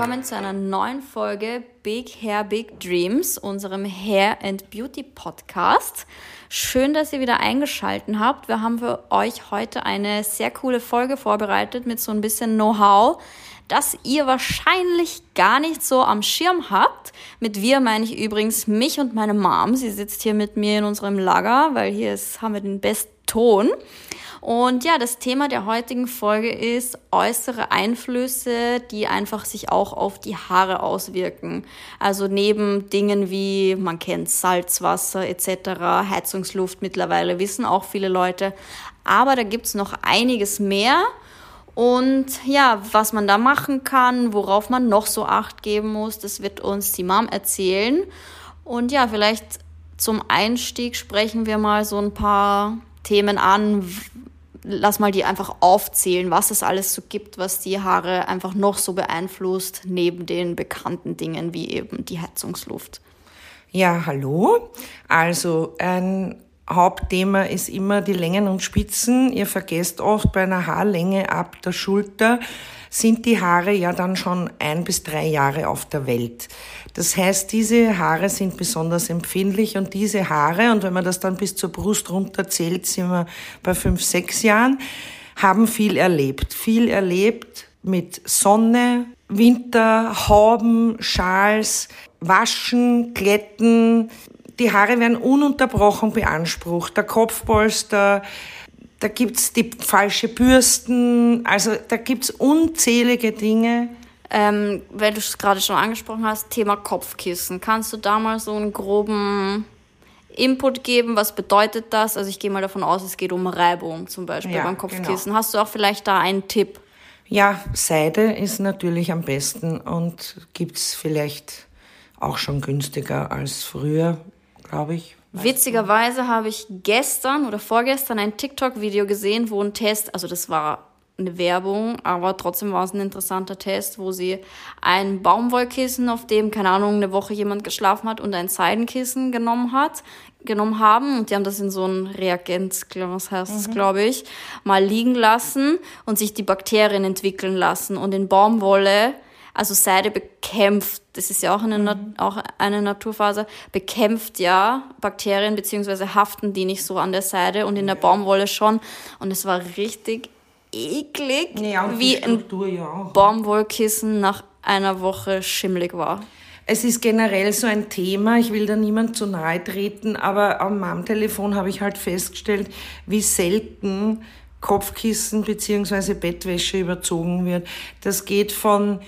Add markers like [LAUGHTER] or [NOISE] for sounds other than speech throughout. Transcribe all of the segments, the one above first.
willkommen zu einer neuen Folge Big Hair Big Dreams, unserem Hair and Beauty Podcast. Schön, dass ihr wieder eingeschaltet habt. Wir haben für euch heute eine sehr coole Folge vorbereitet mit so ein bisschen Know-how, das ihr wahrscheinlich gar nicht so am Schirm habt. Mit wir meine ich übrigens mich und meine Mom. Sie sitzt hier mit mir in unserem Lager, weil hier ist, haben wir den besten Ton. Und ja, das Thema der heutigen Folge ist äußere Einflüsse, die einfach sich auch auf die Haare auswirken. Also neben Dingen wie, man kennt Salzwasser etc., Heizungsluft mittlerweile, wissen auch viele Leute. Aber da gibt's noch einiges mehr. Und ja, was man da machen kann, worauf man noch so acht geben muss, das wird uns die Mom erzählen. Und ja, vielleicht zum Einstieg sprechen wir mal so ein paar Themen an, lass mal die einfach aufzählen, was es alles so gibt, was die Haare einfach noch so beeinflusst, neben den bekannten Dingen wie eben die Heizungsluft. Ja, hallo. Also ein Hauptthema ist immer die Längen und Spitzen. Ihr vergesst oft bei einer Haarlänge ab der Schulter sind die Haare ja dann schon ein bis drei Jahre auf der Welt. Das heißt, diese Haare sind besonders empfindlich und diese Haare, und wenn man das dann bis zur Brust runterzählt, sind wir bei fünf, sechs Jahren, haben viel erlebt. Viel erlebt mit Sonne, Winter, Hauben, Schals, Waschen, Glätten. Die Haare werden ununterbrochen beansprucht. Der Kopfpolster, da gibt's die falsche Bürsten, also da gibt's unzählige Dinge. Ähm, weil du es gerade schon angesprochen hast, Thema Kopfkissen. Kannst du da mal so einen groben Input geben? Was bedeutet das? Also ich gehe mal davon aus, es geht um Reibung zum Beispiel ja, beim Kopfkissen. Genau. Hast du auch vielleicht da einen Tipp? Ja, Seide ist natürlich am besten und gibt's vielleicht auch schon günstiger als früher, glaube ich. Witzigerweise habe ich gestern oder vorgestern ein TikTok-Video gesehen, wo ein Test, also das war eine Werbung, aber trotzdem war es ein interessanter Test, wo sie ein Baumwollkissen, auf dem, keine Ahnung, eine Woche jemand geschlafen hat und ein Seidenkissen genommen hat, genommen haben und die haben das in so ein Reagenzglas, heißt es, mhm. glaube ich, mal liegen lassen und sich die Bakterien entwickeln lassen und in Baumwolle also Seide bekämpft, das ist ja auch eine, mhm. auch eine Naturfaser, bekämpft ja Bakterien beziehungsweise haften die nicht so an der Seide und in der Baumwolle schon. Und es war richtig eklig, ja, wie ein ja Baumwollkissen nach einer Woche schimmelig war. Es ist generell so ein Thema, ich will da niemand zu nahe treten, aber am Mom-Telefon habe ich halt festgestellt, wie selten Kopfkissen bzw. Bettwäsche überzogen wird. Das geht von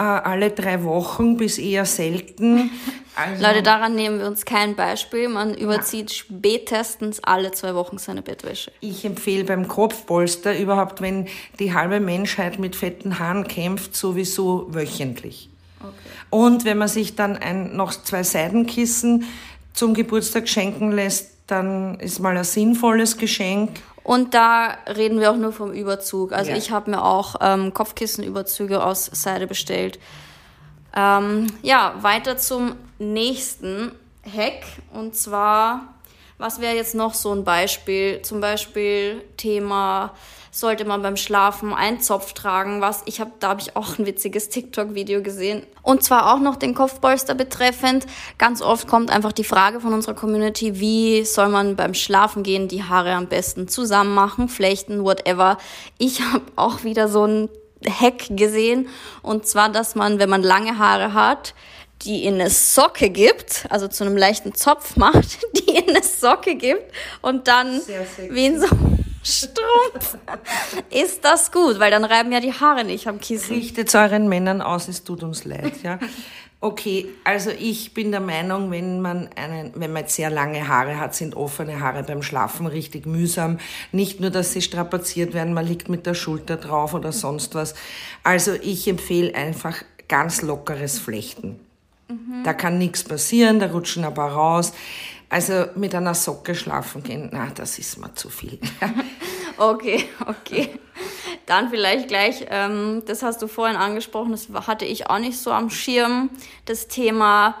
alle drei Wochen bis eher selten. Also Leute, daran nehmen wir uns kein Beispiel. Man überzieht spätestens alle zwei Wochen seine Bettwäsche. Ich empfehle beim Kopfpolster überhaupt, wenn die halbe Menschheit mit fetten Haaren kämpft, sowieso wöchentlich. Okay. Und wenn man sich dann ein, noch zwei Seidenkissen zum Geburtstag schenken lässt, dann ist mal ein sinnvolles Geschenk. Und da reden wir auch nur vom Überzug. Also ja. ich habe mir auch ähm, Kopfkissenüberzüge aus Seide bestellt. Ähm, ja, weiter zum nächsten Hack. Und zwar, was wäre jetzt noch so ein Beispiel? Zum Beispiel Thema sollte man beim Schlafen einen Zopf tragen, was ich habe, da habe ich auch ein witziges TikTok-Video gesehen. Und zwar auch noch den Kopfpolster betreffend. Ganz oft kommt einfach die Frage von unserer Community, wie soll man beim Schlafen gehen die Haare am besten zusammen machen, flechten, whatever. Ich habe auch wieder so ein Hack gesehen und zwar, dass man, wenn man lange Haare hat, die in eine Socke gibt, also zu einem leichten Zopf [LAUGHS] macht, die in eine Socke gibt und dann wie in so Strumpf. Ist das gut, weil dann reiben ja die Haare nicht am Kissen. Richtet euren Männern aus, es tut uns leid, ja. Okay, also ich bin der Meinung, wenn man einen, wenn man jetzt sehr lange Haare hat, sind offene Haare beim Schlafen richtig mühsam. Nicht nur, dass sie strapaziert werden, man liegt mit der Schulter drauf oder sonst was. Also ich empfehle einfach ganz lockeres Flechten. Mhm. Da kann nichts passieren, da rutschen ein paar raus. Also mit einer Socke schlafen gehen, na, das ist mir zu viel. [LAUGHS] [LAUGHS] okay, okay. Dann vielleicht gleich, ähm, das hast du vorhin angesprochen, das hatte ich auch nicht so am Schirm, das Thema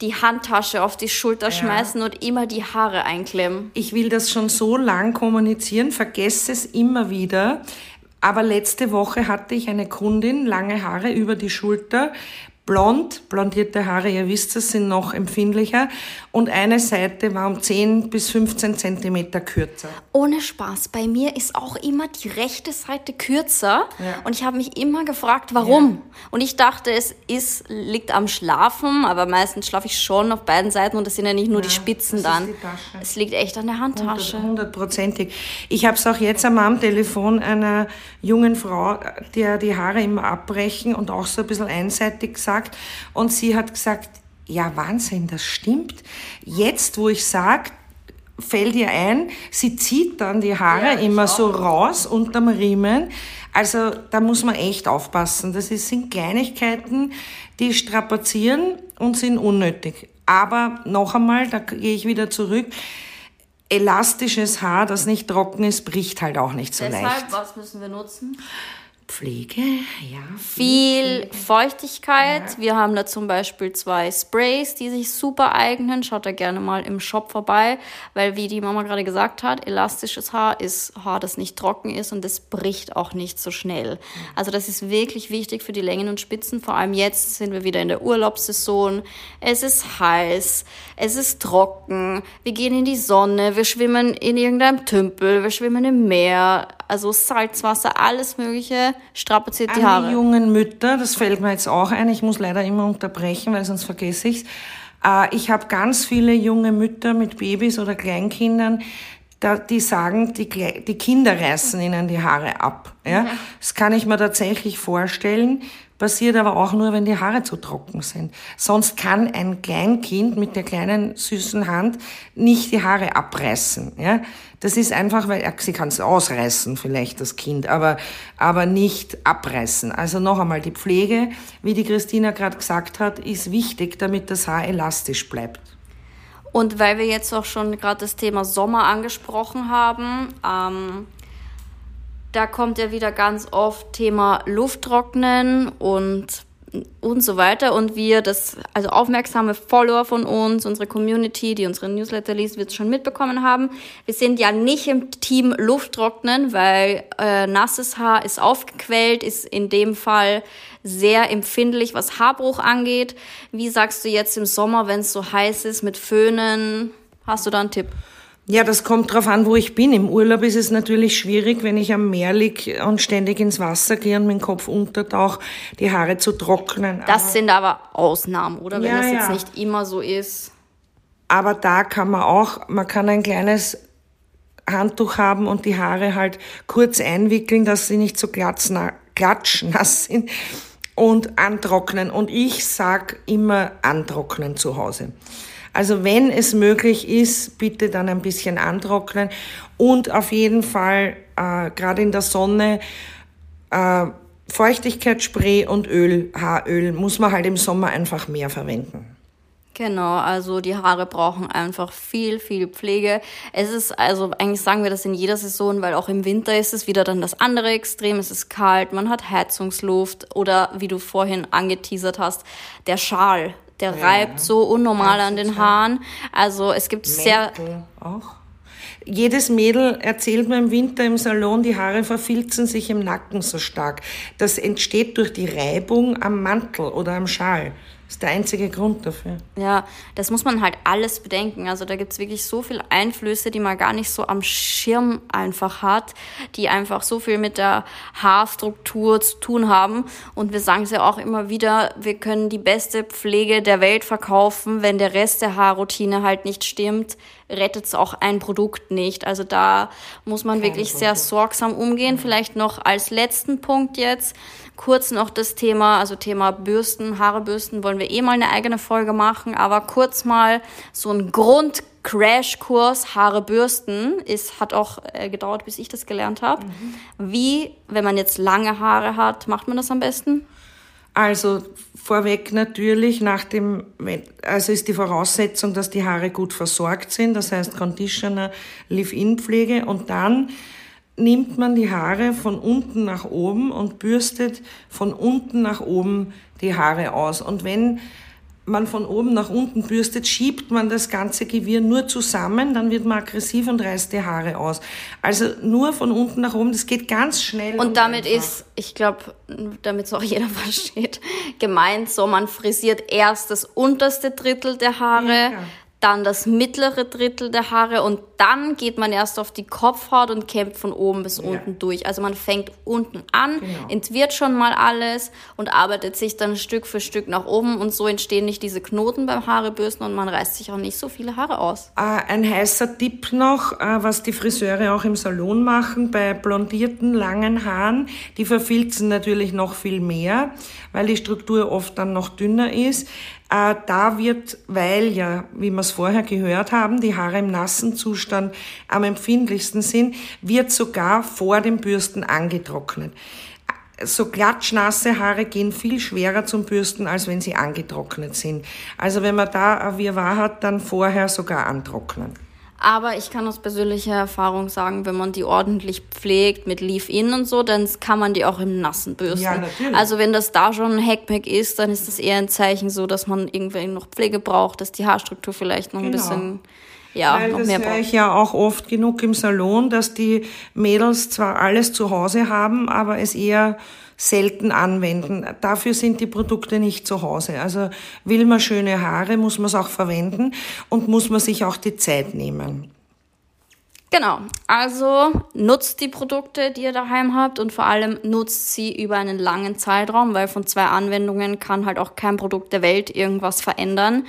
die Handtasche auf die Schulter ja. schmeißen und immer die Haare einklemmen. Ich will das schon so lang kommunizieren, vergesse es immer wieder. Aber letzte Woche hatte ich eine Kundin, lange Haare über die Schulter, blond, blondierte Haare, ihr wisst es, sind noch empfindlicher und eine Seite war um 10 bis 15 Zentimeter kürzer. Ohne Spaß, bei mir ist auch immer die rechte Seite kürzer Ja. und ich habe mich immer gefragt, warum. Ja. Und ich dachte, es ist, liegt am Schlafen, aber meistens schlafe ich schon auf beiden Seiten und das sind ja nicht nur die Spitzen dann. die. Es liegt echt an der Handtasche. Hundertprozentig. Ich habe es auch jetzt am am Telefon einer jungen Frau, der die Haare immer abbrechen und auch so ein bisschen einseitig gesagt. Und sie hat gesagt, ja Wahnsinn, das stimmt. Jetzt, wo ich sage, fällt ihr ein, sie zieht dann die Haare Ja, immer so raus unterm Riemen. Also da muss man echt aufpassen. Das ist, sind Kleinigkeiten, die strapazieren und sind unnötig. Aber noch einmal, da gehe ich wieder zurück, elastisches Haar, das nicht trocken ist, bricht halt auch nicht so leicht. Deshalb, was müssen wir nutzen? Pflege, ja. Viel Feuchtigkeit. Wir haben da zum Beispiel zwei Sprays, die sich super eignen. Schaut da gerne mal im Shop vorbei, weil wie die Mama gerade gesagt hat, elastisches Haar ist Haar, das nicht trocken ist und es bricht auch nicht so schnell. Also das ist wirklich wichtig für die Längen und Spitzen. Vor allem jetzt sind wir wieder in der Urlaubssaison. Es ist heiß, es ist trocken. Wir gehen in die Sonne, wir schwimmen in irgendeinem Tümpel, wir schwimmen im Meer. Also Salzwasser, alles Mögliche strapaziert die Haare. die jungen Mütter, das fällt mir jetzt auch ein, ich muss leider immer unterbrechen, weil sonst vergesse ich's. Äh, Ich habe ganz viele junge Mütter mit Babys oder Kleinkindern, die sagen, die, die Kinder reißen ihnen die Haare ab. Ja? Das kann ich mir tatsächlich vorstellen, passiert aber auch nur, wenn die Haare zu trocken sind. Sonst kann ein Kleinkind mit der kleinen süßen Hand nicht die Haare abreißen. Ja? Das ist einfach, weil sie kann es ausreißen, vielleicht das Kind, aber, aber nicht abreißen. Also noch einmal, die Pflege, wie die Christina gerade gesagt hat, ist wichtig, damit das Haar elastisch bleibt. Und weil wir jetzt auch schon gerade das Thema Sommer angesprochen haben, ähm, da kommt ja wieder ganz oft Thema Lufttrocknen und und so weiter. Und wir, das, also aufmerksame Follower von uns, unsere Community, die unsere Newsletter liest, wird es schon mitbekommen haben. Wir sind ja nicht im Team Lufttrocknen, weil äh, nasses Haar ist aufgequellt, ist in dem Fall sehr empfindlich, was Haarbruch angeht. Wie sagst du jetzt im Sommer, wenn es so heiß ist, mit Föhnen? Hast du da einen Tipp? Ja, das kommt drauf an, wo ich bin. Im Urlaub ist es natürlich schwierig, wenn ich am Meer lieg und ständig ins Wasser gehe und dem Kopf untertauche, die Haare zu trocknen. Das sind aber Ausnahmen, oder? Wenn Ja, das jetzt ja. nicht immer so ist. Aber da kann man auch, man kann ein kleines Handtuch haben und die Haare halt kurz einwickeln, dass sie nicht so klatschnass sind und antrocknen. Und ich sag immer antrocknen zu Hause. Also wenn es möglich ist, bitte dann ein bisschen antrocknen und auf jeden Fall äh, gerade in der Sonne äh, Feuchtigkeitsspray und Öl, Haaröl muss man halt im Sommer einfach mehr verwenden. Genau, also die Haare brauchen einfach viel, viel Pflege. Es ist, also eigentlich sagen wir das in jeder Saison, weil auch im Winter ist es wieder dann das andere Extrem. Es ist kalt, man hat Heizungsluft oder wie du vorhin angeteasert hast, der Schal, der reibt so unnormal an den Haaren. Also es gibt sehr, Mäntel auch. Jedes Mädel erzählt mir im Winter im Salon, die Haare verfilzen sich im Nacken so stark. Das entsteht durch die Reibung am Mantel oder am Schal. Das ist der einzige Grund dafür. Ja, das muss man halt alles bedenken. Also da gibt's wirklich so viele Einflüsse, die man gar nicht so am Schirm einfach hat, die einfach so viel mit der Haarstruktur zu tun haben. Und wir sagen es ja auch immer wieder, wir können die beste Pflege der Welt verkaufen. Wenn der Rest der Haarroutine halt nicht stimmt, rettet's auch ein Produkt nicht. Also da muss man wirklich sehr sorgsam umgehen. Vielleicht noch als letzten Punkt jetzt kurz noch das Thema, also Thema Bürsten, Haare bürsten, wollen wir eh mal eine eigene Folge machen, aber kurz mal so ein Grund-Crash-Kurs Haare bürsten ist, hat auch äh, gedauert, bis ich das gelernt habe. Wie, wenn man jetzt lange Haare hat, macht man das am besten? Also vorweg natürlich nach dem, also ist die Voraussetzung, dass die Haare gut versorgt sind, das heißt Conditioner, Leave-In-Pflege und dann nimmt man die Haare von unten nach oben und bürstet von unten nach oben die Haare aus. Und wenn man von oben nach unten bürstet, schiebt man das ganze Gewirr nur zusammen, dann wird man aggressiv und reißt die Haare aus. Also nur von unten nach oben, das geht ganz schnell. Und, und damit einfach. ist, ich glaube, damit es auch jeder [LAUGHS] versteht, gemeint, so man frisiert erst das unterste Drittel der Haare, ja, dann das mittlere Drittel der Haare und dann geht man erst auf die Kopfhaut und kämpft von oben bis ja. unten durch. Also man fängt unten an, genau. entwirrt schon mal alles und arbeitet sich dann Stück für Stück nach oben und so entstehen nicht diese Knoten beim Haarebürsten und man reißt sich auch nicht so viele Haare aus. Äh, ein heißer Tipp noch, äh, was die Friseure auch im Salon machen, bei blondierten langen Haaren, die verfilzen natürlich noch viel mehr, weil die Struktur oft dann noch dünner ist. Äh, da wird, weil ja, wie wir es vorher gehört haben, die Haare im nassen Zustand am empfindlichsten sind, wird sogar vor dem Bürsten angetrocknet. So klatschnasse Haare gehen viel schwerer zum Bürsten, als wenn sie angetrocknet sind. Also wenn man da ein Wirrwarr hat, dann vorher sogar antrocknen. Aber ich kann aus persönlicher Erfahrung sagen, wenn man die ordentlich pflegt mit Leave-In und so, dann kann man die auch im Nassen bürsten. Ja, natürlich. Also wenn das da schon ein Hackpack ist, dann ist das eher ein Zeichen so, dass man irgendwie noch Pflege braucht, dass die Haarstruktur vielleicht noch genau. ein bisschen ja, Weil noch das mehr höre ich ja auch oft genug im Salon, dass die Mädels zwar alles zu Hause haben, aber es eher selten anwenden. Dafür sind die Produkte nicht zu Hause. Also will man schöne Haare, muss man es auch verwenden und muss man sich auch die Zeit nehmen. Genau, also nutzt die Produkte, die ihr daheim habt und vor allem nutzt sie über einen langen Zeitraum, weil von zwei Anwendungen kann halt auch kein Produkt der Welt irgendwas verändern. Mhm.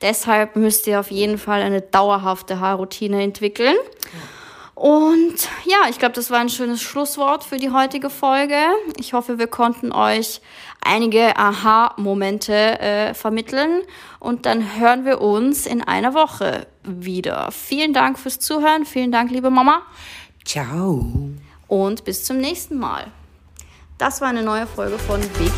Deshalb müsst ihr auf jeden Fall eine dauerhafte Haarroutine entwickeln. Mhm. Und ja, ich glaube, das war ein schönes Schlusswort für die heutige Folge. Ich hoffe, wir konnten euch einige Aha-Momente äh, vermitteln. Und dann hören wir uns in einer Woche wieder. Vielen Dank fürs Zuhören. Vielen Dank, liebe Mama. Ciao. Und bis zum nächsten Mal. Das war eine neue Folge von Big